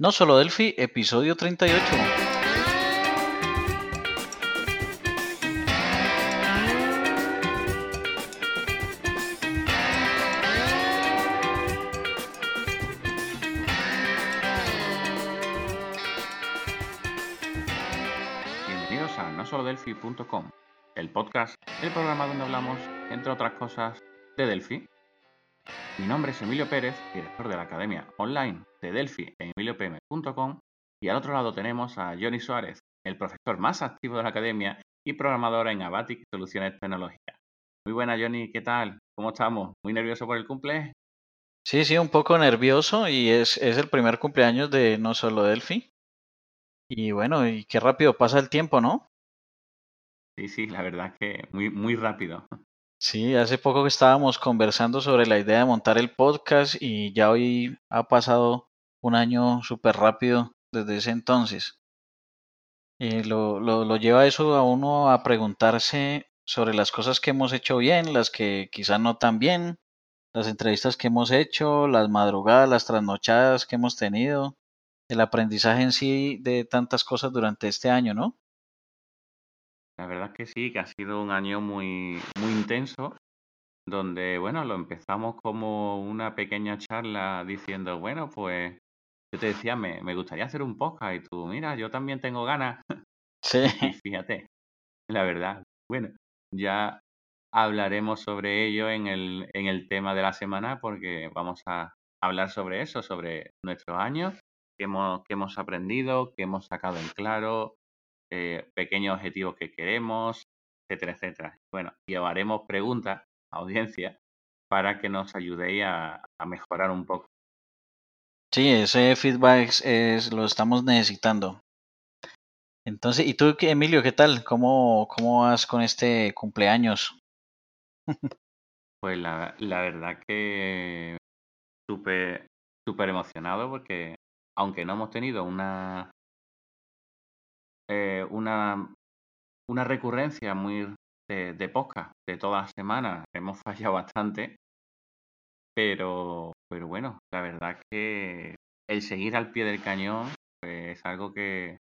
No solo Delphi, episodio 38. Bienvenidos a nosolodelphi.com, el podcast, el programa donde hablamos, entre otras cosas, de Delphi. Mi nombre es Emilio Pérez, director de la Academia Online de Delphi en emiliopm.com y al otro lado tenemos a Johnny Suárez, el profesor más activo de la Academia y programador en Abatic Soluciones Tecnológicas. Muy buena Johnny, ¿qué tal? ¿Cómo estamos? ¿Muy nervioso por el cumple? Sí, sí, un poco nervioso y es, es el primer cumpleaños de No Solo Delphi. Y bueno, y qué rápido pasa el tiempo, ¿no? Sí, sí, la verdad que muy, muy rápido. Sí, hace poco que estábamos conversando sobre la idea de montar el podcast y ya hoy ha pasado un año súper rápido desde ese entonces. Eh, lo, lo, lo lleva eso a uno a preguntarse sobre las cosas que hemos hecho bien, las que quizás no tan bien, las entrevistas que hemos hecho, las madrugadas, las trasnochadas que hemos tenido, el aprendizaje en sí de tantas cosas durante este año, ¿no? La verdad que sí, que ha sido un año muy, muy intenso, donde, bueno, lo empezamos como una pequeña charla diciendo, bueno, pues yo te decía, me, me gustaría hacer un podcast y tú, mira, yo también tengo ganas. Sí. Y fíjate, la verdad, bueno, ya hablaremos sobre ello en el, en el tema de la semana porque vamos a hablar sobre eso, sobre nuestros años, qué hemos, qué hemos aprendido, qué hemos sacado en claro, eh, pequeños objetivos que queremos, etcétera, etcétera. Bueno, llevaremos preguntas a audiencia para que nos ayudéis a, a mejorar un poco. Sí, ese feedback es, lo estamos necesitando. Entonces, ¿y tú, Emilio, qué tal? ¿Cómo, cómo vas con este cumpleaños? Pues la, la verdad que súper súper emocionado porque aunque no hemos tenido una eh, una una recurrencia muy de, de podcast de todas las semanas, hemos fallado bastante, pero pero bueno, la verdad que el seguir al pie del cañón pues, es algo que,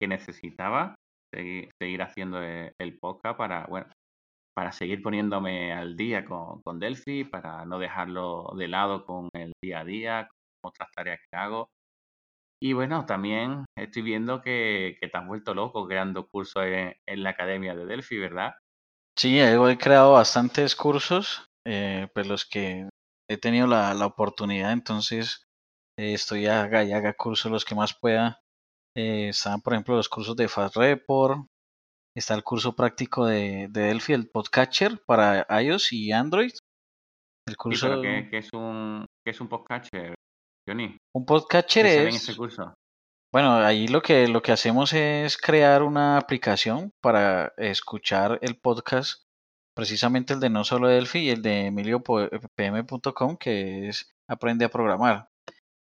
que necesitaba seguir, seguir haciendo el, el podcast para bueno para seguir poniéndome al día con, con Delphi, para no dejarlo de lado con el día a día, con otras tareas que hago. Y bueno, también estoy viendo que, que te has vuelto loco creando cursos en, en la academia de Delphi, ¿verdad? Sí, he creado bastantes cursos, eh, pues los que he tenido la, la oportunidad, entonces eh, estoy haga y haga cursos los que más pueda. Eh, están, por ejemplo, los cursos de Fast Report, está el curso práctico de, de Delphi, el Podcatcher para iOS y Android. El Sí, curso, pero ¿qué, qué es un qué es un podcatcher, Johnny? un Podcatcher ¿Qué sale en es, ese curso? bueno, ahí lo que, lo que hacemos es crear una aplicación para escuchar el podcast, precisamente el de no solo Delphi y el de emiliopm.com, que es Aprende a programar.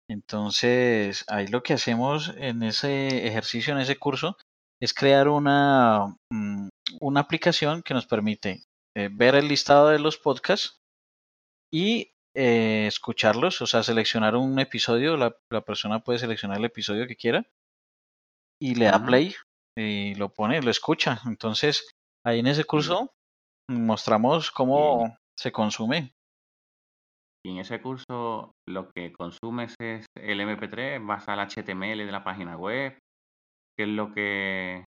Entonces, ahí lo que hacemos en ese ejercicio, en ese curso, es crear una, mm, una aplicación que nos permite eh, ver el listado de los podcasts y eh, escucharlos, o sea, seleccionar un episodio, la, la persona puede seleccionar el episodio que quiera y le da play y lo pone, lo escucha. Entonces, ahí en ese curso mostramos cómo se consume. y en ese curso lo que consumes es el MP3, vas al HTML de la página web, ¿qué es lo que,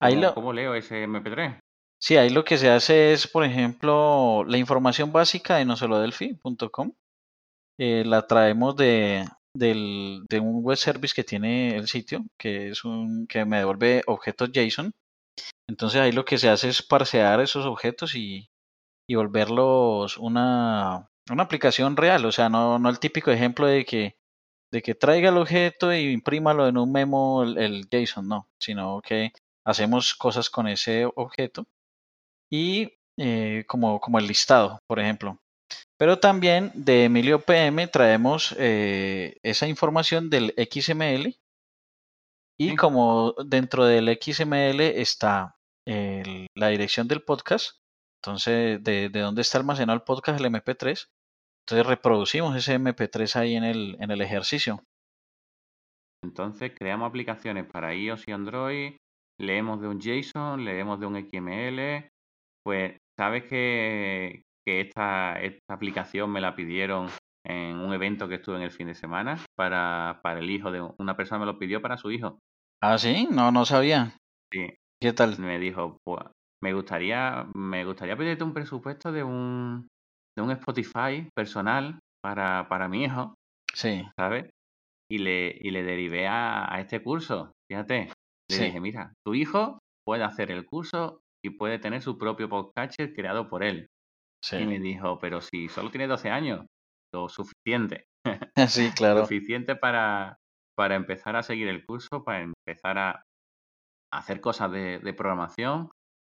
Ahí cómo, lo, cómo leo ese MP3? Sí, ahí lo que se hace es, por ejemplo, la información básica de nosolodelphi.com eh, la traemos de, del, de un web service que tiene el sitio, que es un que me devuelve objetos JSON. Entonces ahí lo que se hace es parsear esos objetos y, y volverlos una, una aplicación real, o sea, no, no el típico ejemplo de que, de que traiga el objeto y imprímalo en un memo el, el JSON, no, sino que hacemos cosas con ese objeto y eh, como, como el listado, por ejemplo. Pero también de Emilio PM traemos eh, esa información del XML y como dentro del XML está el- la dirección del podcast, entonces de, de dónde está almacenado el podcast, el MP3, entonces reproducimos ese MP3 ahí en el, en el ejercicio. Entonces creamos aplicaciones para iOS y Android, leemos de un JSON, leemos de un XML, pues sabes que, esta, esta aplicación me la pidieron en un evento que estuve en el fin de semana para, para el hijo de una persona me lo pidió para su hijo. Ah, sí, no, no sabía. Sí. ¿Qué tal? Me dijo, pues me gustaría, me gustaría pedirte un presupuesto de un, de un Spotify personal para, para mi hijo. Sí. ¿Sabes? Y le, y le derivé a, este curso. Fíjate. Le dije, mira, tu hijo puede hacer el curso y puede tener su propio podcast creado por él. Sí. Y me dijo, pero si solo tiene 12 años, lo suficiente. Sí, claro. suficiente para, para empezar a seguir el curso, para empezar a hacer cosas de, de programación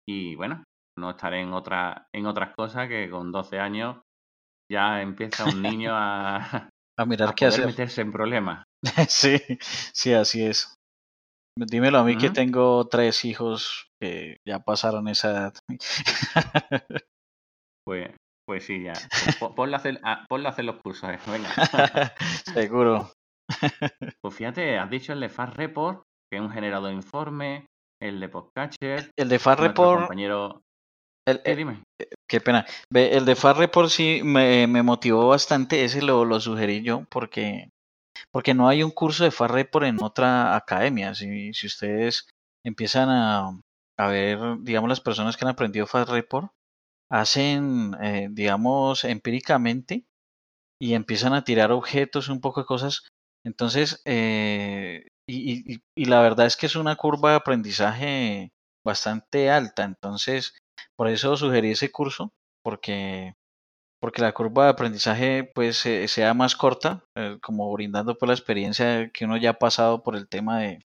y bueno, no estaré en, otra, en otras cosas que con 12 años ya empieza un niño a, a mirar qué hacer. meterse en problemas. sí, sí, así es. Dímelo a mí que tengo tres hijos que ya pasaron esa edad. pues, pues sí, ya. Ponle a hacer, hacer los cursos, eh, venga. Seguro. pues fíjate, has dicho el de Fast Report, que es un generador de informe, el de Podcatcher. El de Fast Report. Compañero el, eh, dime. Qué pena. El de Far Report sí me, motivó bastante, ese lo, lo, sugerí yo porque, porque no hay un curso de Far Report en otra academia. Si, si ustedes empiezan a, ver, digamos, las personas que han aprendido Far Report, hacen, eh, digamos, empíricamente y empiezan a tirar objetos, un poco de cosas. Entonces, y, y, y la verdad es que es una curva de aprendizaje bastante alta. Entonces, por eso sugerí ese curso, porque, porque la curva de aprendizaje pues sea más corta, eh, como brindando por la experiencia que uno ya ha pasado por el tema de,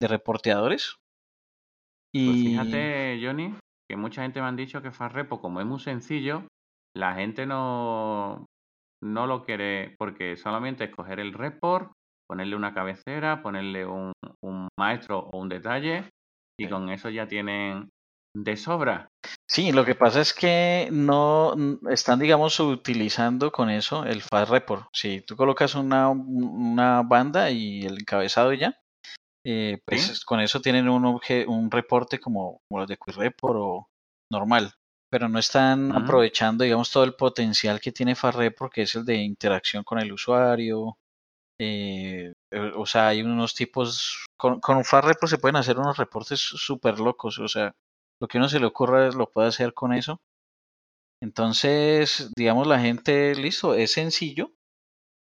de reporteadores. Y... Pues fíjate, Johnny, que mucha gente me han dicho que Farrepo, como es muy sencillo, la gente no, no lo quiere porque solamente es coger el report, ponerle una cabecera, ponerle un, un maestro o un detalle y con eso ya tienen de sobra. Sí, lo que pasa es que no están, digamos, utilizando con eso el fast report. Si tú colocas una, una banda y el encabezado ya, eh, pues con eso tienen un, un reporte como, los de Quick Report o normal, pero no están aprovechando, digamos, todo el potencial que tiene fast report, que es el de interacción con el usuario. Eh, eh, o sea, hay unos tipos, con, con fast report se pueden hacer unos reportes súper locos, o sea, lo que uno se le ocurra lo puede hacer con eso. Entonces, digamos, la gente, listo, es sencillo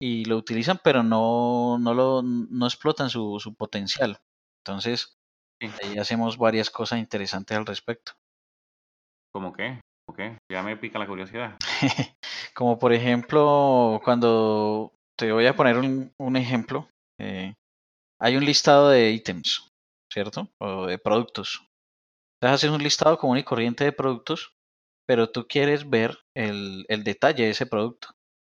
y lo utilizan, pero no, no, lo, no explotan su, su potencial. Entonces, ahí hacemos varias cosas interesantes al respecto. ¿Cómo qué? ¿Cómo qué? Ya me pica la curiosidad. Como por ejemplo, cuando te voy a poner un, un ejemplo, eh, hay un listado de ítems, ¿cierto? O de productos. Entonces haces un listado común y corriente de productos, pero tú quieres ver el, el detalle de ese producto.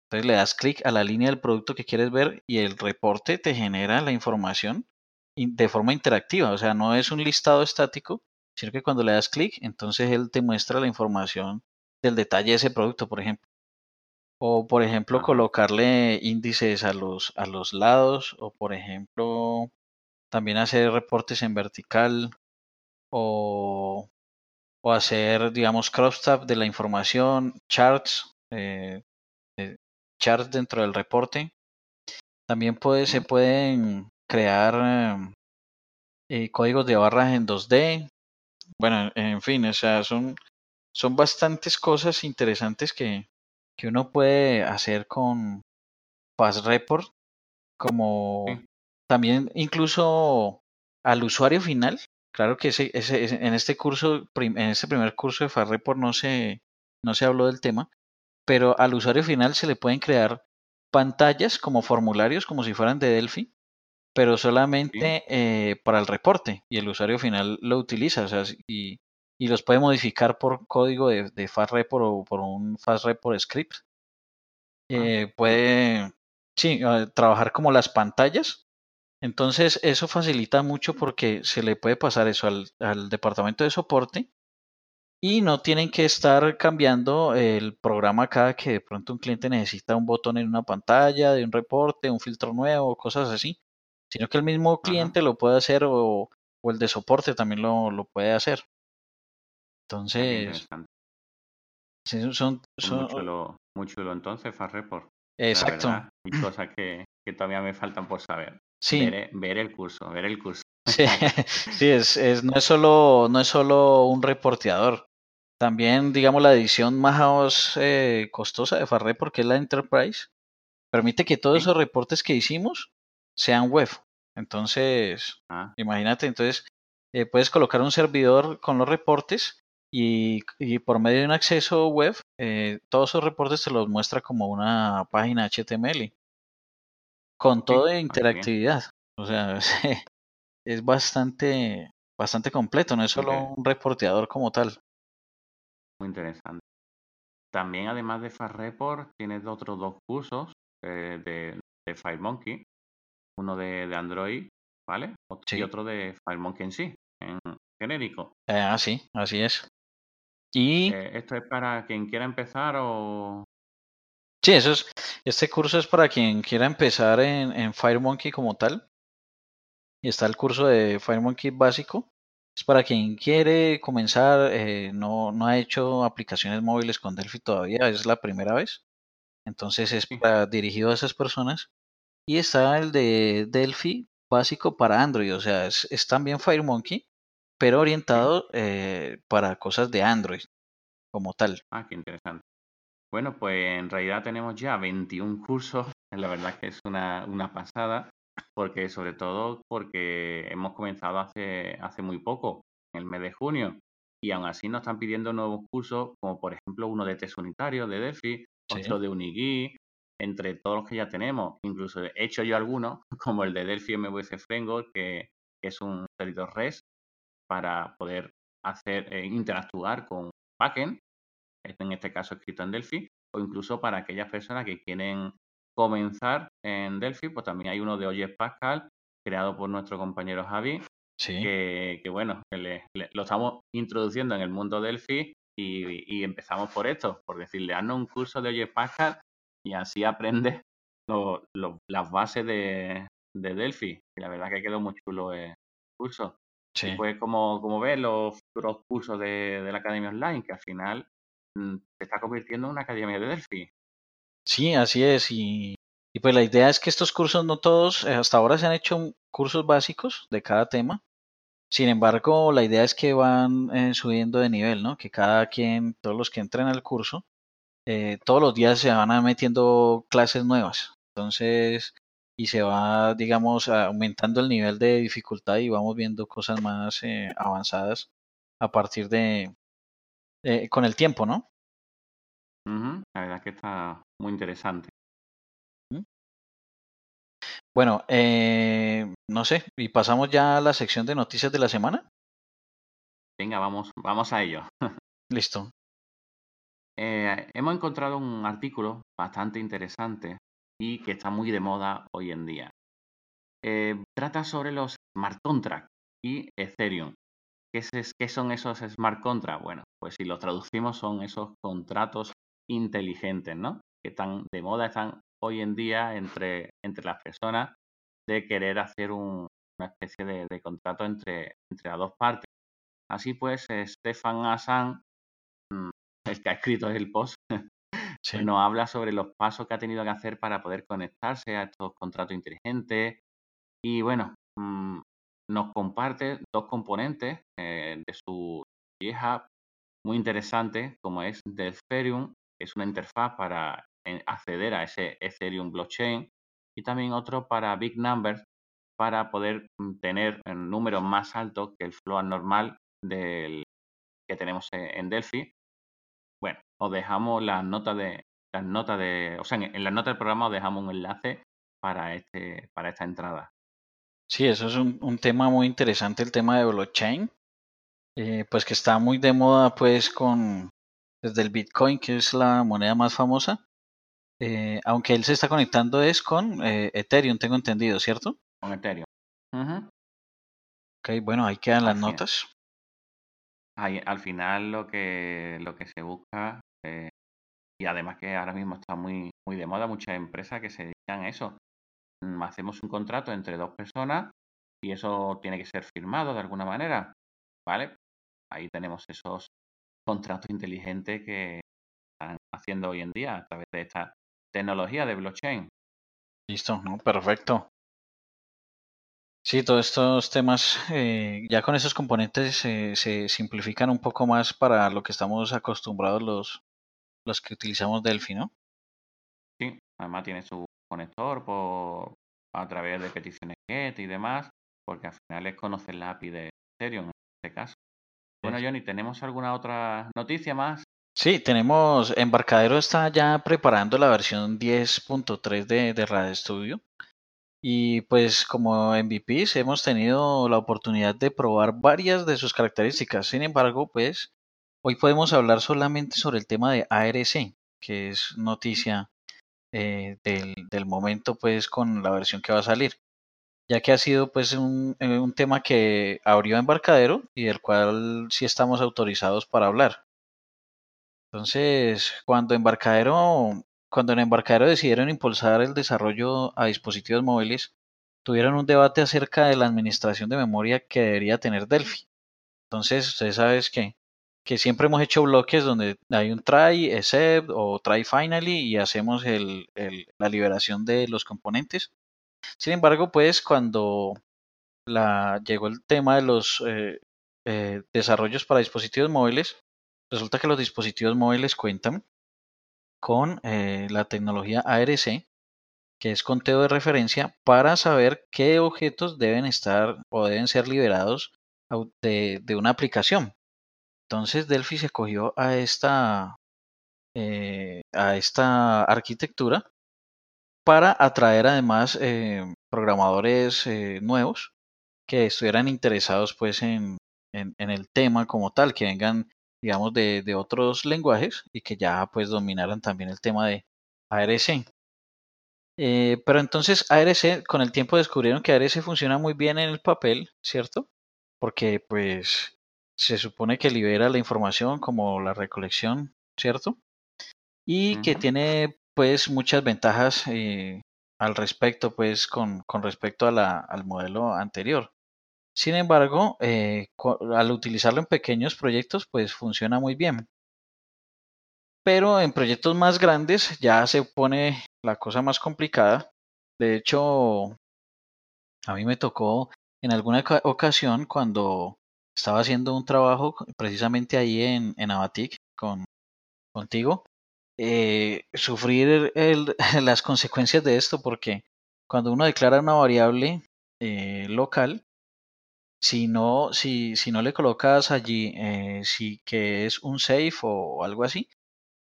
Entonces le das clic a la línea del producto que quieres ver y el reporte te genera la información de forma interactiva. O sea, no es un listado estático, sino que cuando le das clic, entonces él te muestra la información del detalle de ese producto, por ejemplo. O, por ejemplo, colocarle índices a los, a los lados, o, por ejemplo, también hacer reportes en vertical, o, o hacer, digamos, crosstab de la información, charts, eh, eh, charts dentro del reporte. También puede, se pueden crear eh, códigos de barras en 2D. Bueno, en fin, o sea, son, son bastantes cosas interesantes que, que uno puede hacer con Fast Report, como también incluso al usuario final Claro que ese, ese, en este curso, en este primer curso de FARREPORT no se, no se habló del tema, pero al usuario final se le pueden crear pantallas como formularios, como si fueran de Delphi, pero solamente eh, para el reporte y el usuario final lo utiliza o sea, y, y los puede modificar por código de, de FastReport o por un FastReport script. Ah. Eh, puede, sí, eh, trabajar como las pantallas entonces, eso facilita mucho porque se le puede pasar eso al, departamento de soporte y no tienen que estar cambiando el programa cada que de pronto un cliente necesita un botón en una pantalla, de un reporte, un filtro nuevo, cosas así, sino que el mismo cliente lo puede hacer o, o el de soporte también lo, lo puede hacer. Entonces, sí, son, son, Muy chulo, muy chulo entonces, Fast Report. exacto. Y cosas que, que todavía me faltan por saber. Sí, Veré, veré el curso, veré el curso. sí, sí, es, es, no es solo, no es solo un reporteador. También, digamos, la edición más eh, costosa de Farreport, porque es la Enterprise, permite que todos Sí. esos reportes que hicimos sean web. Entonces, Ah, imagínate, entonces eh, puedes colocar un servidor con los reportes y, y por medio de un acceso web, eh, todos esos reportes te los muestra como una página HTML con sí, todo de ah, interactividad. O sea, es bastante, bastante completo, no es solo un reporteador como tal. Muy interesante. También, además de Fast Report, tienes otros dos cursos eh, de, de FireMonkey. Uno de, de Android, ¿vale? Y Sí, otro de FireMonkey en sí, en genérico. eh, así, así es. Y Eh, ¿esto es para quien quiera empezar o...? Sí, eso es, este curso es para quien quiera empezar en, en FireMonkey como tal. Y está el curso de FireMonkey básico. Es para quien quiere comenzar, eh, no, no ha hecho aplicaciones móviles con Delphi todavía, es la primera vez. Entonces es para, dirigido a esas personas. Y está el de Delphi básico para Android, o sea, es, es también FireMonkey, pero orientado eh, para cosas de Android como tal. Ah, qué interesante. Bueno, pues en realidad tenemos ya 21 cursos. La verdad es que es una, una pasada, porque sobre todo porque hemos comenzado hace, hace muy poco, en el mes de junio, y aún así nos están pidiendo nuevos cursos, como por ejemplo uno de test unitario de Sí, otro de Unigui, entre todos los que ya tenemos. Incluso he hecho yo algunos, como el de Delphi MVC Framework, que, que es un servidor REST para poder hacer eh, interactuar con backend en este caso escrito en Delphi, o incluso para aquellas personas que quieren comenzar en Delphi, pues también hay uno de Oyes Pascal, creado por nuestro compañero Javi, sí, que, que bueno, le- le- lo estamos introduciendo en el mundo Delphi y, y empezamos por esto, por decirle, haznos un curso de Oyes Pascal y así aprendes lo- lo- las bases de, de Delphi. Y la verdad que quedó muy chulo el curso. Y sí. pues como, como ves los cursos de, de la Academia Online, que al final se está convirtiendo en una academia de Delphi. Sí, así es. Y, pues la idea es que estos cursos no todos, eh, hasta ahora se han hecho cursos básicos de cada tema. Sin embargo, la idea es que van eh, subiendo de nivel, ¿no? Que cada quien, todos los que entren al curso, eh, todos los días se van metiendo clases nuevas. Entonces, y se va, digamos, aumentando el nivel de dificultad y vamos viendo cosas más eh, avanzadas a partir de, eh, con el tiempo, ¿no? La verdad es que está muy interesante. Bueno, eh, no sé, y pasamos ya a la sección de noticias de la semana. Venga, vamos, vamos a ello. Listo. Eh, hemos encontrado un artículo bastante interesante y que está muy de moda hoy en día. Eh, trata sobre los smart contracts y Ethereum. ¿Qué, es- qué son esos smart contracts? Bueno, pues si los traducimos son esos contratos inteligentes, ¿no? Que están de moda, están hoy en día entre, entre las personas de querer hacer un- una especie de, de contrato entre, entre las dos partes. Así pues, eh, Stefan Assan, mm, el que ha escrito el post, Sí, pues nos habla sobre los pasos que ha tenido que hacer para poder conectarse a estos contratos inteligentes. Y bueno, mm, nos comparte dos componentes eh, de su GitHub muy interesante, como es Delpherium, que es una interfaz para eh, acceder a ese Ethereum blockchain, y también otro para Big Numbers, para poder mm, tener un número más alto que el flow normal del que tenemos en, en Delphi. Bueno, os dejamos las notas de las notas de, o sea, en, en las notas del programa os dejamos un enlace para este para esta entrada. Sí, eso es un, un tema muy interesante, el tema de blockchain, eh, pues que está muy de moda, pues con desde el Bitcoin, que es la moneda más famosa, eh, aunque él se está conectando es con eh, Ethereum, tengo entendido, ¿cierto? con Ethereum. Ujú. Ok, bueno, ahí quedan las Así notas. Ahí, al final lo que lo que se busca eh, y además que ahora mismo está muy muy de moda muchas empresas que se dedican a eso hacemos un contrato entre dos personas y eso tiene que ser firmado de alguna manera, ¿vale? Ahí tenemos esos contratos inteligentes que están haciendo hoy en día a través de esta tecnología de blockchain. Listo, ¿no? Perfecto. Sí, todos estos temas, eh, ya con esos componentes se simplifican un poco más para lo que estamos acostumbrados los, los que utilizamos Delphi, ¿no? Sí, además tiene su conector por, a través de peticiones GET y demás, porque al final es conocer la API de Ethereum en este caso. Bueno, Johnny, ¿tenemos alguna otra noticia más? Sí, tenemos, Embarcadero está ya preparando la versión 10.3 de, de Radio Studio. Y pues como MVPs hemos tenido la oportunidad de probar varias de sus características. Sin embargo, pues hoy podemos hablar solamente sobre el tema de ARC, que es noticia eh, del, momento pues con la versión que va a salir. Ya que ha sido pues un, eh, un tema que abrió Embarcadero y del cual sí estamos autorizados para hablar. Entonces, cuando Embarcadero cuando en Embarcadero decidieron impulsar el desarrollo a dispositivos móviles, tuvieron un debate acerca de la administración de memoria que debería tener Delphi. Entonces, ustedes saben que, que siempre hemos hecho bloques donde hay un try, except o try finally y hacemos el, la liberación de los componentes. Sin embargo, pues cuando la, llegó el tema de los eh, eh, desarrollos para dispositivos móviles, resulta que los dispositivos móviles cuentan con eh, la tecnología ARC, que es conteo de referencia, para saber qué objetos deben estar o deben ser liberados de una aplicación. Entonces Delphi se cogió a esta, eh, a esta arquitectura para atraer además eh, programadores eh, nuevos que estuvieran interesados pues en, en, el tema como tal, que vengan digamos, de, de, otros lenguajes y que ya pues dominaran también el tema de ARC. Pero entonces ARC, con el tiempo descubrieron que ARC funciona muy bien en el papel, ¿cierto? Porque pues se supone que libera la información como la recolección, ¿cierto? Y uh -huh. que tiene pues muchas ventajas eh, al respecto, pues con, con respecto a la, al modelo anterior. Sin embargo, eh, al utilizarlo en pequeños proyectos, pues funciona muy bien. Pero en proyectos más grandes ya se pone la cosa más complicada. De hecho, a mí me tocó en alguna ocasión cuando estaba haciendo un trabajo precisamente ahí en, en Abatic con, contigo, eh, sufrir el, las consecuencias de esto porque cuando uno declara una variable eh, local, si no, si, si no le colocas allí eh, si que es un safe o algo así,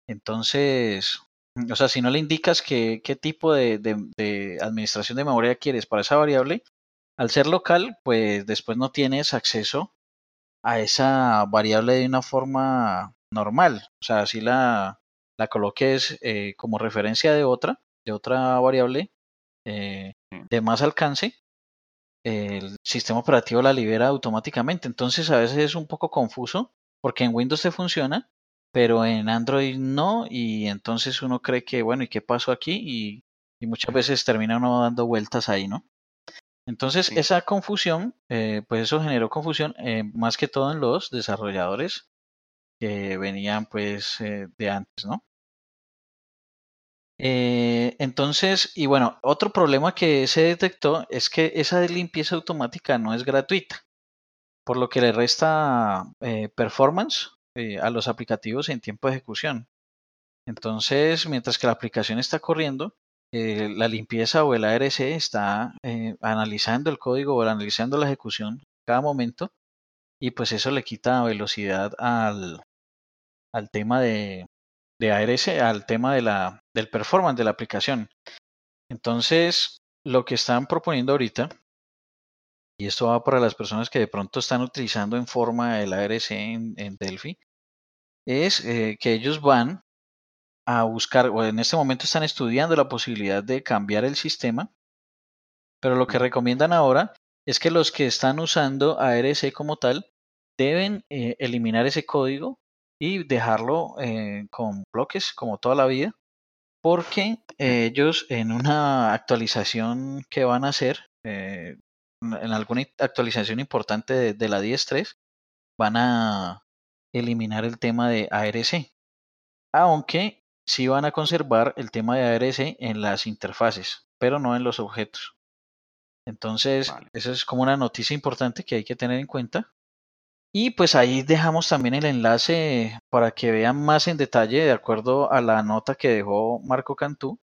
entonces, o sea, si no le indicas que, qué tipo de, administración de memoria quieres para esa variable, al ser local, pues después no tienes acceso a esa variable de una forma normal. O sea, si la, la coloques eh, como referencia de otra, de otra variable eh, de más alcance, el sistema operativo la libera automáticamente. Entonces a veces es un poco confuso porque en Windows te funciona, pero en Android no y entonces uno cree que, bueno, ¿y qué pasó aquí? Y, y muchas veces termina uno dando vueltas ahí, ¿no? Entonces sí. esa confusión, eh, pues eso generó confusión eh, más que todo en los desarrolladores que venían pues eh, de antes, ¿no? Entonces, y bueno, otro problema que se detectó es que esa limpieza automática no es gratuita, por lo que le resta performance a los aplicativos en tiempo de ejecución. Entonces, mientras que la aplicación está corriendo, eh, la limpieza o el ARC está eh, analizando el código o analizando la ejecución cada momento y pues eso le quita velocidad al, al tema de, de ARS al tema de la, del performance de la aplicación. Entonces, lo que están proponiendo ahorita, y esto va para las personas que de pronto están utilizando en forma el ARC en, en Delphi, es eh, que ellos van a buscar, o en este momento están estudiando la posibilidad de cambiar el sistema, pero lo que recomiendan ahora es que los que están usando ARC como tal deben eh, eliminar ese código y dejarlo eh, con bloques como toda la vida porque eh, ellos en una actualización que van a hacer, eh, en alguna actualización importante de, de la 10.3, van a eliminar el tema de ARC, aunque sí van a conservar el tema de ARC en las interfaces, pero no en los objetos. Entonces, esa es como una noticia importante que hay que tener en cuenta. Y pues ahí dejamos también el enlace para que vean más en detalle de acuerdo a la nota que dejó Marco Cantú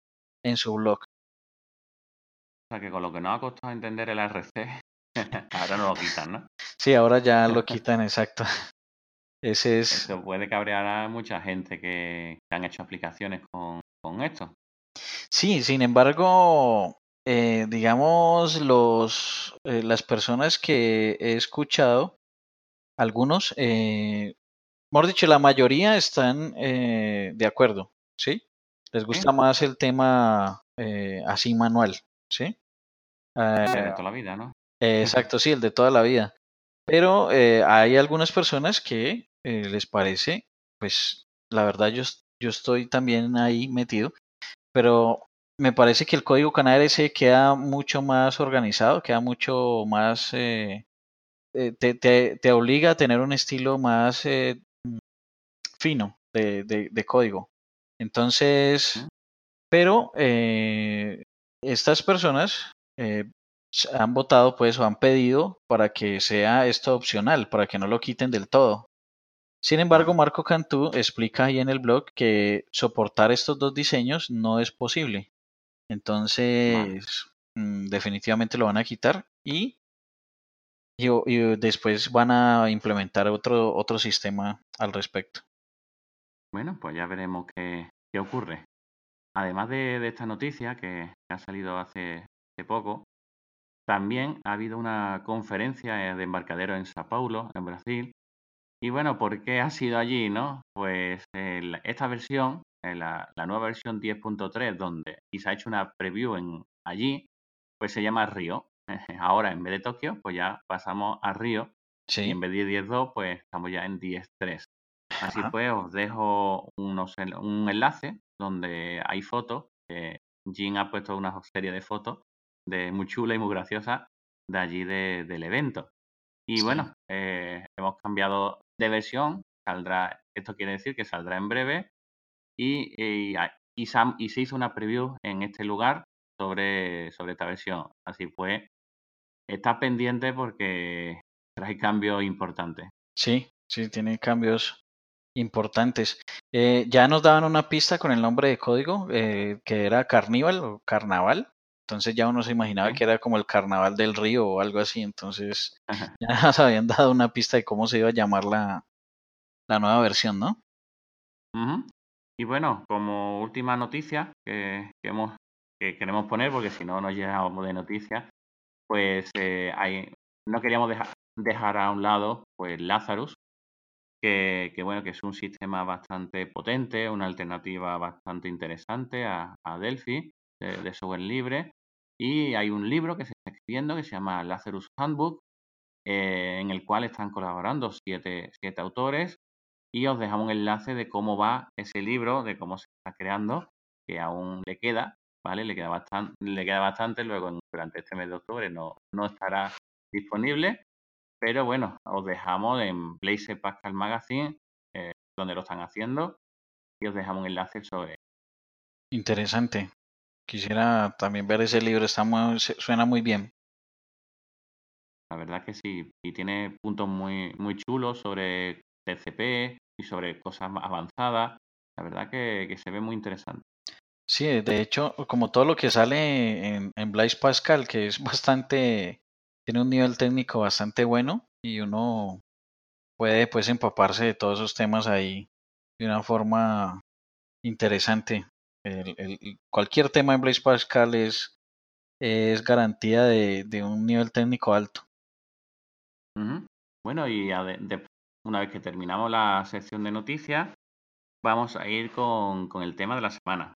en su blog. O sea que con lo que nos ha costado entender el ARC, ahora no lo quitan, ¿no? Sí, ahora ya lo quitan, exacto. Ese es. Eso puede cabrear a mucha gente que, han hecho aplicaciones con, con esto. Sí, sin embargo, eh, digamos, los, eh, las personas que he escuchado, algunos, eh, mejor dicho, la mayoría están eh, de acuerdo, ¿sí? Les gusta más el tema así manual, ¿sí? de toda la vida, ¿no? exacto, sí, el de toda la vida. Pero hay algunas personas que les parece, pues la verdad yo, yo estoy también ahí metido, pero me parece que el código Canary se queda mucho más organizado, queda mucho más... Eh, eh, te, te, te, obliga a tener un estilo más eh, fino de, de, de, código. Entonces, pero eh, estas personas han votado pues o han pedido para que sea esto opcional, para que no lo quiten del todo. Sin embargo, Marco Cantú explica ahí en el blog que soportar estos dos diseños no es posible. Entonces, mm, definitivamente lo van a quitar y, y, después van a implementar otro, otro sistema al respecto. Bueno, pues ya veremos qué, qué ocurre. Además de, de, esta noticia que ha salido hace, hace poco, también ha habido una conferencia de embarcadero en Sao Paulo, en Brasil, y bueno, ¿por qué ha sido allí, no? Pues esta versión, la, nueva versión 10.3, donde y se ha hecho una preview en allí, pues se llama Río. Ahora, en vez de Tokio, pues ya pasamos a Río. Sí. Y en vez de 10.2, pues estamos ya en 10.3. Así pues, os dejo unos, un enlace donde hay fotos. Eh, Jin ha puesto una serie de fotos de muy chula y muy graciosa de allí del evento. Y bueno, eh, hemos cambiado de versión, saldrá, esto quiere decir que saldrá en breve y, y, y, se hizo una preview en este lugar sobre, sobre esta versión. Así pues, está pendiente porque trae cambios importantes. Sí, sí, tiene cambios importantes. Eh, ya nos daban una pista con el nombre de código eh, que era Carnival o Carnaval. Entonces ya uno se imaginaba que era como el carnaval del río o algo así. Entonces ya nos habían dado una pista de cómo se iba a llamar la, la nueva versión, ¿no? Y bueno, como última noticia que, hemos, que queremos poner, porque si no nos llegamos de noticias, pues eh, hay, no queríamos dejar, dejar a un lado pues Lazarus, que, que, bueno, que es un sistema bastante potente, una alternativa bastante interesante a, a Delphi de, de, software libre y hay un libro que se está escribiendo que se llama Lazarus Handbook, eh, en el cual están colaborando siete, siete autores. Y os dejamos un enlace de cómo va ese libro, de cómo se está creando, que aún le queda, ¿vale? Le queda bastante, le queda bastante luego durante este mes de octubre no, no estará disponible. Pero bueno, os dejamos en Blaze Pascal Magazine, eh, donde lo están haciendo, y os dejamos un enlace sobre. Interesante. Quisiera también ver ese libro, está muy, suena muy bien. La verdad que sí, y tiene puntos muy, muy chulos sobre TCP y sobre cosas más avanzadas. La verdad que, se ve muy interesante. Sí, de hecho, como todo lo que sale en, en Blaze Pascal, que es bastante, tiene un nivel técnico bastante bueno y uno puede pues empaparse de todos esos temas ahí de una forma interesante. El, cualquier tema en Blaze Pascal es, es garantía de, de, un nivel técnico alto. Bueno, y una vez que terminamos la sección de noticias, vamos a ir con, con el tema de la semana.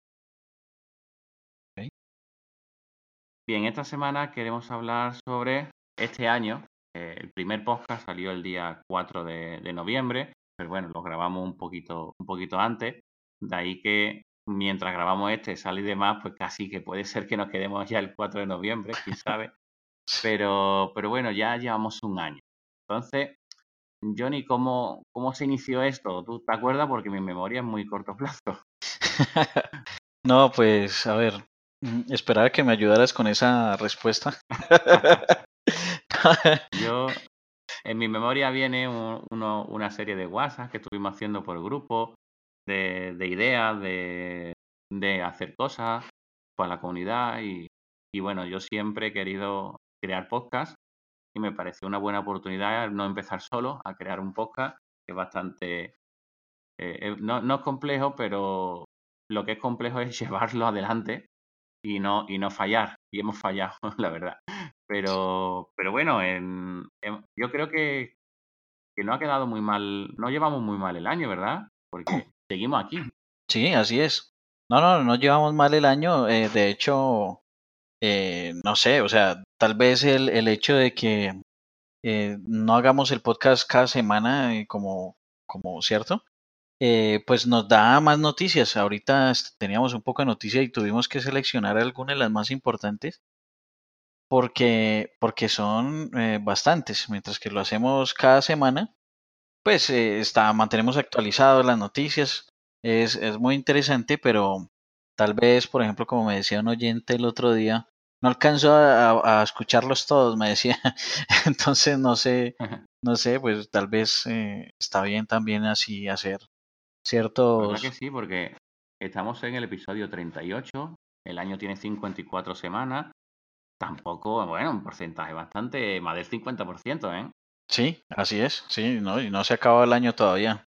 Bien, esta semana queremos hablar sobre este año. Eh, el primer podcast salió el día 4 de, de noviembre, pero bueno, lo grabamos un poquito, un poquito antes. De ahí que mientras grabamos este sale y demás, pues casi que puede ser que nos quedemos ya el 4 de noviembre, quién sabe. Pero, pero bueno, ya llevamos un año. Entonces, Johnny, ¿cómo, ¿cómo se inició esto? ¿Tú te acuerdas? Porque mi memoria es muy corto plazo. no, pues, a ver, mm, esperaba que me ayudaras con esa respuesta. Yo, en mi memoria viene una serie de WhatsApp que estuvimos haciendo por grupo, de, ideas, de, hacer cosas para la comunidad y, y bueno, yo siempre he querido crear podcast y me pareció una buena oportunidad no empezar solo a crear un podcast que es bastante, eh, eh, no, no es complejo, pero lo que es complejo es llevarlo adelante y no, y no fallar. Y hemos fallado, la verdad. Pero, pero bueno, en, yo creo que, que no ha quedado muy mal, no llevamos muy mal el año, ¿verdad? Porque seguimos aquí. Sí, así es. No, no, no llevamos mal el año. Eh, de hecho, eh, no sé, o sea, tal vez el, el hecho de que eh, no hagamos el podcast cada semana eh, como, como cierto, eh, pues nos da más noticias. Ahorita teníamos un poco de noticias y tuvimos que seleccionar algunas de las más importantes porque, porque son eh, bastantes, mientras que lo hacemos cada semana, pues eh, está, mantenemos actualizadas las noticias, es, es muy interesante, pero tal vez, por ejemplo, como me decía un oyente el otro día, no alcanzo a, a escucharlos todos, me decía, entonces no sé, no sé, pues tal vez eh, está bien también así hacer ciertos... ¿Verdad que sí? Porque estamos en el episodio 38, el año tiene 54 semanas, tampoco, bueno, un porcentaje bastante, más del 50%, ¿eh? Sí, así es, sí, no, y no se acaba el año todavía.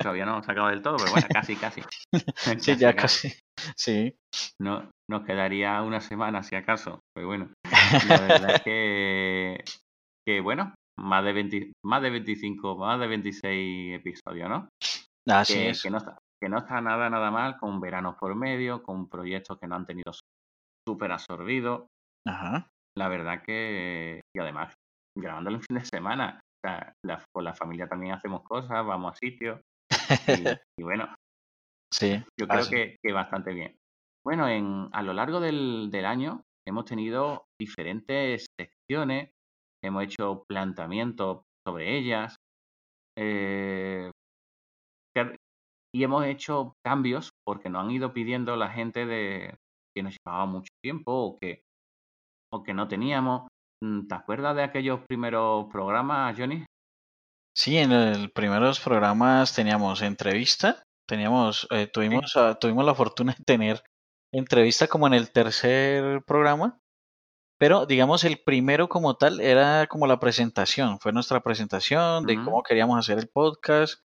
todavía no se acaba del todo, pero bueno, casi, casi. sí, ya casi. Sí. No, nos quedaría una semana, si acaso. Pero bueno, la verdad es que, que bueno, más de 20, más de 25, más de 26 episodios, ¿no? Así que, es. Que no, está, que no está nada, nada mal, con veranos por medio, con proyectos que no han tenido súper absorbido. Ajá. La verdad que, y además, grabándolo en fin de semana, o sea, la, con la familia también hacemos cosas, vamos a sitios. Y, y, bueno, sí, yo creo que, que, bastante bien. Bueno, en, a lo largo del, del año hemos tenido diferentes secciones, hemos hecho planteamientos sobre ellas. Eh, y hemos hecho cambios porque nos han ido pidiendo la gente de que nos llevaba mucho tiempo o que, o que no teníamos. Mm, ¿Te acuerdas de aquellos primeros programas, Johnny? Sí, en los primeros programas teníamos entrevista, teníamos, eh, tuvimos, sí. uh, tuvimos la fortuna de tener entrevista como en el tercer programa, pero digamos el primero como tal era como la presentación, fue nuestra presentación de uh -huh. cómo queríamos hacer el podcast,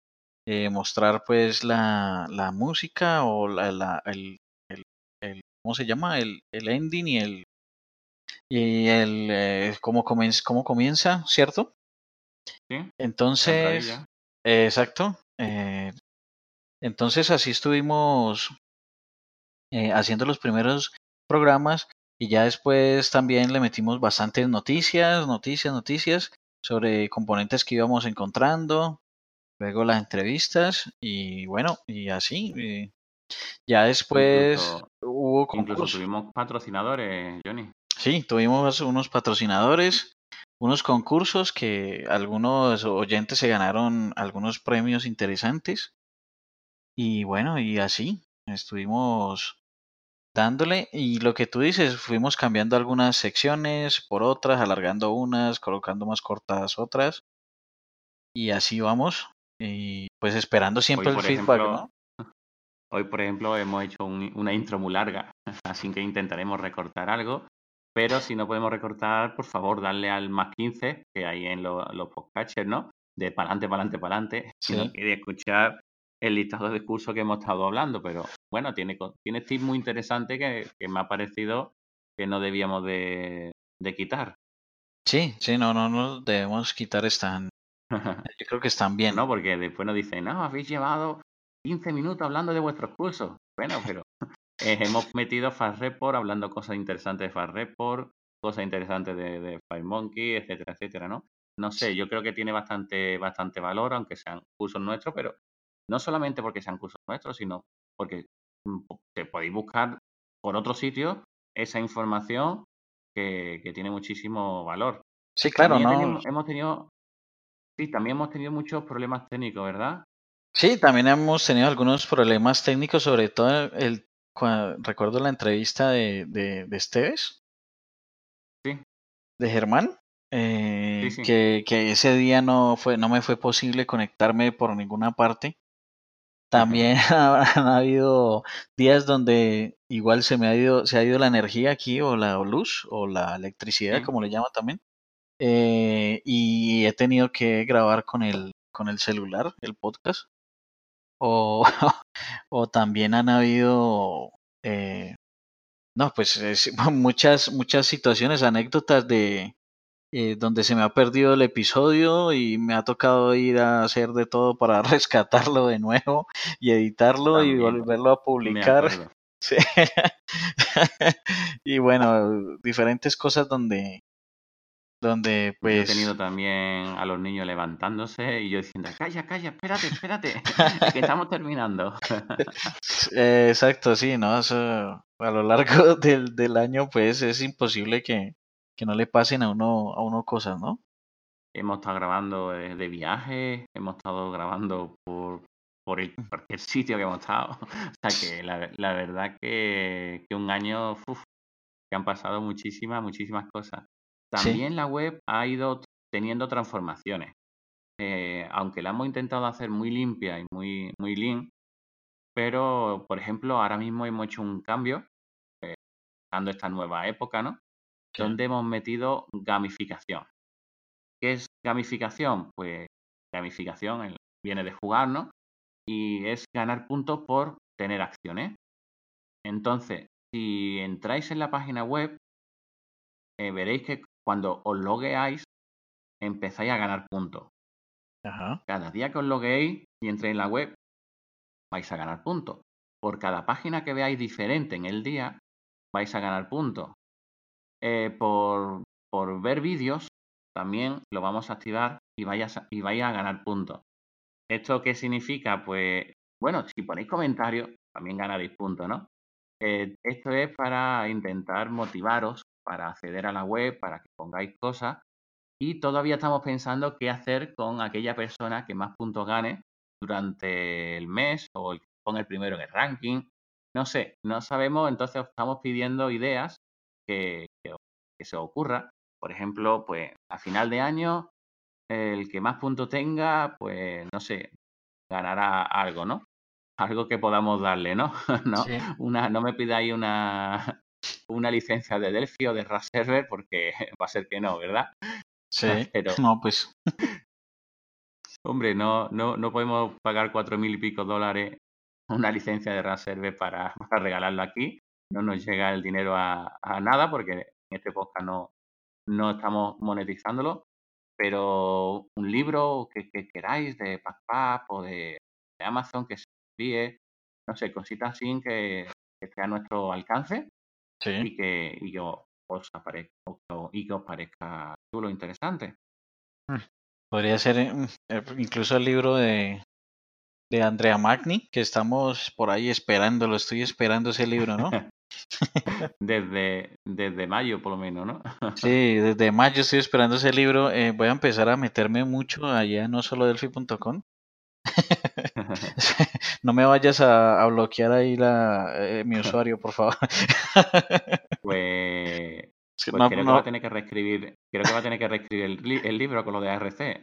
eh, mostrar pues la, la música o la, la el, el, el, ¿cómo se llama? El, el ending y el, y el, eh, cómo, comienza, cómo comienza, ¿cierto? Sí. Entonces, eh, exacto. Eh, entonces así estuvimos eh, haciendo los primeros programas y ya después también le metimos bastantes noticias, noticias, noticias sobre componentes que íbamos encontrando, luego las entrevistas y bueno, y así. Y ya después incluso, hubo concursos. Incluso tuvimos patrocinadores, Johnny. Sí, tuvimos unos patrocinadores, unos concursos que algunos oyentes se ganaron algunos premios interesantes. Y bueno, y así estuvimos dándole y lo que tú dices, fuimos cambiando algunas secciones por otras, alargando unas, colocando más cortas otras. Y así vamos. Y pues esperando siempre hoy, el feedback, ejemplo, ¿no? Hoy, por ejemplo, hemos hecho un, una intro muy larga, así que intentaremos recortar algo. Pero si no podemos recortar, por favor, darle al más 15, que hay en los lo podcatchers, ¿no? De para adelante, para adelante, para adelante. Si no quiere escuchar el listado de cursos que hemos estado hablando, pero bueno, tiene, tiene tips muy interesantes que, que, me ha parecido que no debíamos de, de, quitar. Sí, sí, no, no, no debemos quitar, están, yo creo que están bien. No, porque después nos dicen, no, habéis llevado 15 minutos hablando de vuestros cursos. Bueno, pero eh, hemos metido Fast Report hablando cosas interesantes de Fast Report, cosas interesantes de, de FireMonkey, etcétera, etcétera, ¿no? No sé, yo creo que tiene bastante, bastante valor, aunque sean cursos nuestros, pero no solamente porque sean cursos nuestros, sino porque mm, te podéis buscar por otro sitio esa información que, tiene muchísimo valor. Sí, claro, ¿no? hemos tenido, sí, también hemos tenido muchos problemas técnicos, ¿verdad? Sí, también hemos tenido algunos problemas técnicos, sobre todo el, recuerdo la entrevista de, de, de Esteves. Sí. De Germán. Eh, que, que, ese día no fue, no me fue posible conectarme por ninguna parte. También han habido días donde igual se me ha ido, se ha ido la energía aquí, o la luz, o la electricidad, como le llaman también. Eh, y he tenido que grabar con el, con el celular, el podcast. O, o también han habido eh, no, pues muchas, muchas situaciones, anécdotas de, eh, donde se me ha perdido el episodio y me ha tocado ir a hacer de todo para rescatarlo de nuevo y editarlo y volverlo a publicar. y bueno, diferentes cosas donde donde pues... he tenido también a los niños levantándose y yo diciendo, calla, calla, espérate, espérate, que estamos terminando. Eh, exacto, sí, ¿no? Eso, a lo largo del, del año pues es imposible que, que no le pasen a uno, a uno cosas, ¿no? Hemos estado grabando de viaje, hemos estado grabando por, por el, cualquier sitio que hemos estado. O sea que la, la verdad que, que un año que han pasado muchísimas, muchísimas cosas. También la web ha ido teniendo transformaciones. Eh, aunque la hemos intentado hacer muy limpia y muy, muy lean, pero por ejemplo ahora mismo hemos hecho un cambio, eh, dando esta nueva época, ¿no? donde hemos metido gamificación. ¿Qué es gamificación? Pues gamificación viene de jugar, ¿no? Y es ganar puntos por tener acciones. Entonces, si entráis en la página web, eh, veréis que cuando os logueáis, empezáis a ganar puntos. Cada día que os logueéis y entréis en la web, vais a ganar puntos. Por cada página que veáis diferente en el día, vais a ganar puntos. Eh, por, por, ver vídeos, también lo vamos a activar y vais a, y a ganar puntos. ¿Esto qué significa? Pues, bueno, si ponéis comentarios, también ganaréis puntos, ¿no? Eh, esto es para intentar motivaros para acceder a la web, para que pongáis cosas. Y todavía estamos pensando qué hacer con aquella persona que más puntos gane durante el mes o el que ponga el primero en el ranking. No sé, no sabemos, entonces estamos pidiendo ideas que, que, se ocurra. Por ejemplo, pues a final de año, el que más puntos tenga, pues no sé, ganará algo, ¿no? Algo que podamos darle, ¿no? no, una, no me pidáis una, una licencia de Delphi o de RAS Server porque va a ser que no, ¿verdad? Sí, pero no, pues. Hombre, no, no, no podemos pagar cuatro mil y pico dólares una licencia de RAS Server para, para regalarlo aquí no nos llega el dinero a, nada porque en este podcast no, no estamos monetizándolo, pero un libro que, queráis de PackPap o de, Amazon que se envíe, no sé, cositas así que, que esté a nuestro alcance y que, y os aparezca, y que os parezca chulo interesante. Mm, podría ser eh, mm, eh, incluso el libro de, de Andrea Magni, que estamos por ahí esperando, lo estoy esperando ese libro, ¿no? desde, desde mayo, por lo menos, ¿no? sí, desde mayo estoy esperando ese libro. Eh, voy a empezar a meterme mucho allá, no solo delphi.com. no me vayas a, bloquear ahí la, eh, mi usuario, por favor. pues, pues creo que va a tener que reescribir, creo que va a tener que reescribir el, libro con lo de ARC.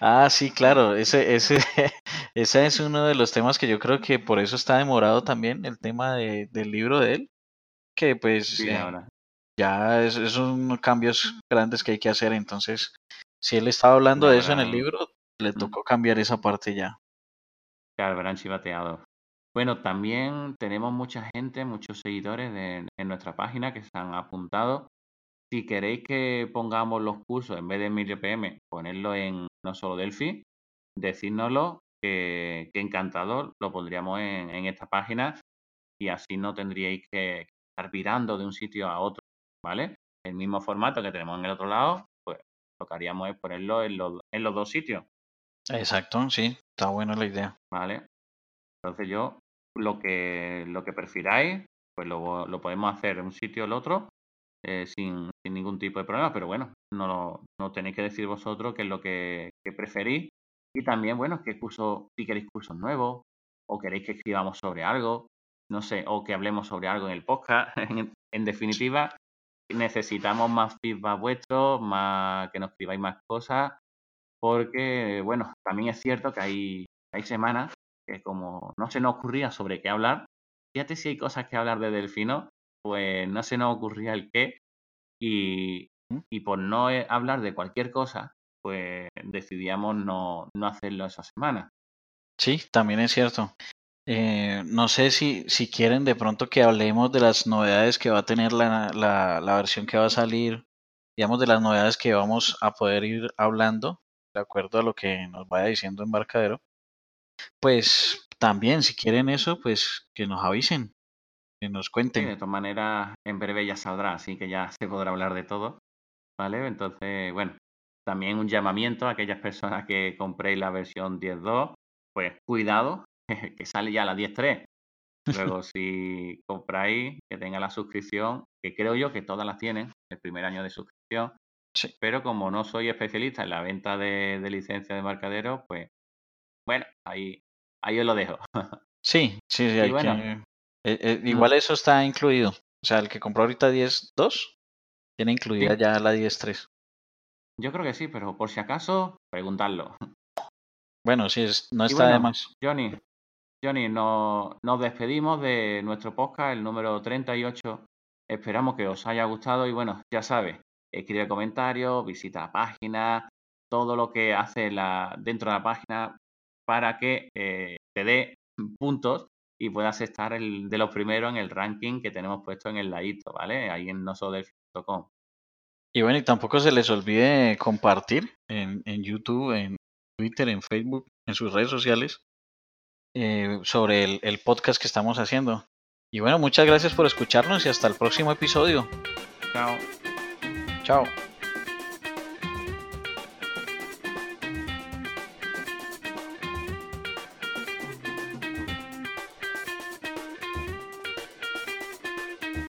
ah, sí, claro, ese, ese, ese es uno de los temas que yo creo que por eso está demorado también el tema de, del libro de él, que pues eh, ya es, son cambios grandes que hay que hacer, entonces si él estaba hablando de eso en el libro, le tocó cambiar esa parte ya. Claro, verán chivateado. Bueno, también tenemos mucha gente, muchos seguidores en nuestra página que se han apuntado. Si queréis que pongamos los cursos en vez de Emilio PM, ponerlo en no solo Delphi, decírnoslo, que, encantador, lo pondríamos en, esta página y así no tendríais que estar virando de un sitio a otro, ¿vale? El mismo formato que tenemos en el otro lado, pues lo que haríamos es ponerlo en los, en los dos sitios. Exacto, sí, está buena la idea. Vale. Entonces yo lo que, lo que prefiráis, pues lo, lo podemos hacer en un sitio o el otro eh, sin, sin, ningún tipo de problema, pero bueno, no, no tenéis que decir vosotros qué es lo que, que preferís y también, bueno, qué curso, si queréis cursos nuevos o queréis que escribamos sobre algo, no sé, o que hablemos sobre algo en el podcast. en, definitiva, necesitamos más feedback vuestro, más que nos escribáis más cosas, porque, bueno, también es cierto que hay, hay semanas que como no se nos ocurría sobre qué hablar, fíjate si hay cosas que hablar de Delfino, pues no se nos ocurría el qué y, y por no eh, hablar de cualquier cosa, pues decidíamos no, no hacerlo esa semana. Sí, también es cierto. Eh, no sé si, si quieren de pronto que hablemos de las novedades que va a tener la, la, la versión que va a salir, digamos de las novedades que vamos a poder ir hablando, de acuerdo a lo que nos vaya diciendo Embarcadero. Pues también, si quieren eso, pues que nos avisen, que nos cuenten. de todas maneras, en breve ya saldrá, así que ya se podrá hablar de todo. ¿Vale? Entonces, bueno, también un llamamiento a aquellas personas que compréis la versión 10.2, pues cuidado, que sale ya la 10.3. Luego, si compráis, que tenga la suscripción, que creo yo que todas las tienen, el primer año de suscripción. Sí. Pero como no soy especialista en la venta de, de licencia de marcadero, pues bueno, ahí, ahí os lo dejo. Sí, sí, sí. Hay bueno, que, eh, eh, igual eso está incluido. O sea, el que compró ahorita 10.2 tiene incluida sí. ya la 10.3. Yo creo que sí, pero por si acaso, preguntarlo. Bueno, sí, es, no está bueno, de más. Johnny, Johnny, no, nos despedimos de nuestro podcast, el número 38. Esperamos que os haya gustado y bueno, ya sabes, escribe comentarios, visita la página, todo lo que hace la, dentro de la página para que eh, te dé puntos y puedas estar el, de los primeros en el ranking que tenemos puesto en el ladito, ¿vale? Ahí en nosodelfi.com. Y bueno, y tampoco se les olvide compartir en, en YouTube, en Twitter, en Facebook, en sus redes sociales, eh, sobre el, el podcast que estamos haciendo. Y bueno, muchas gracias por escucharnos y hasta el próximo episodio. Chao. Chao.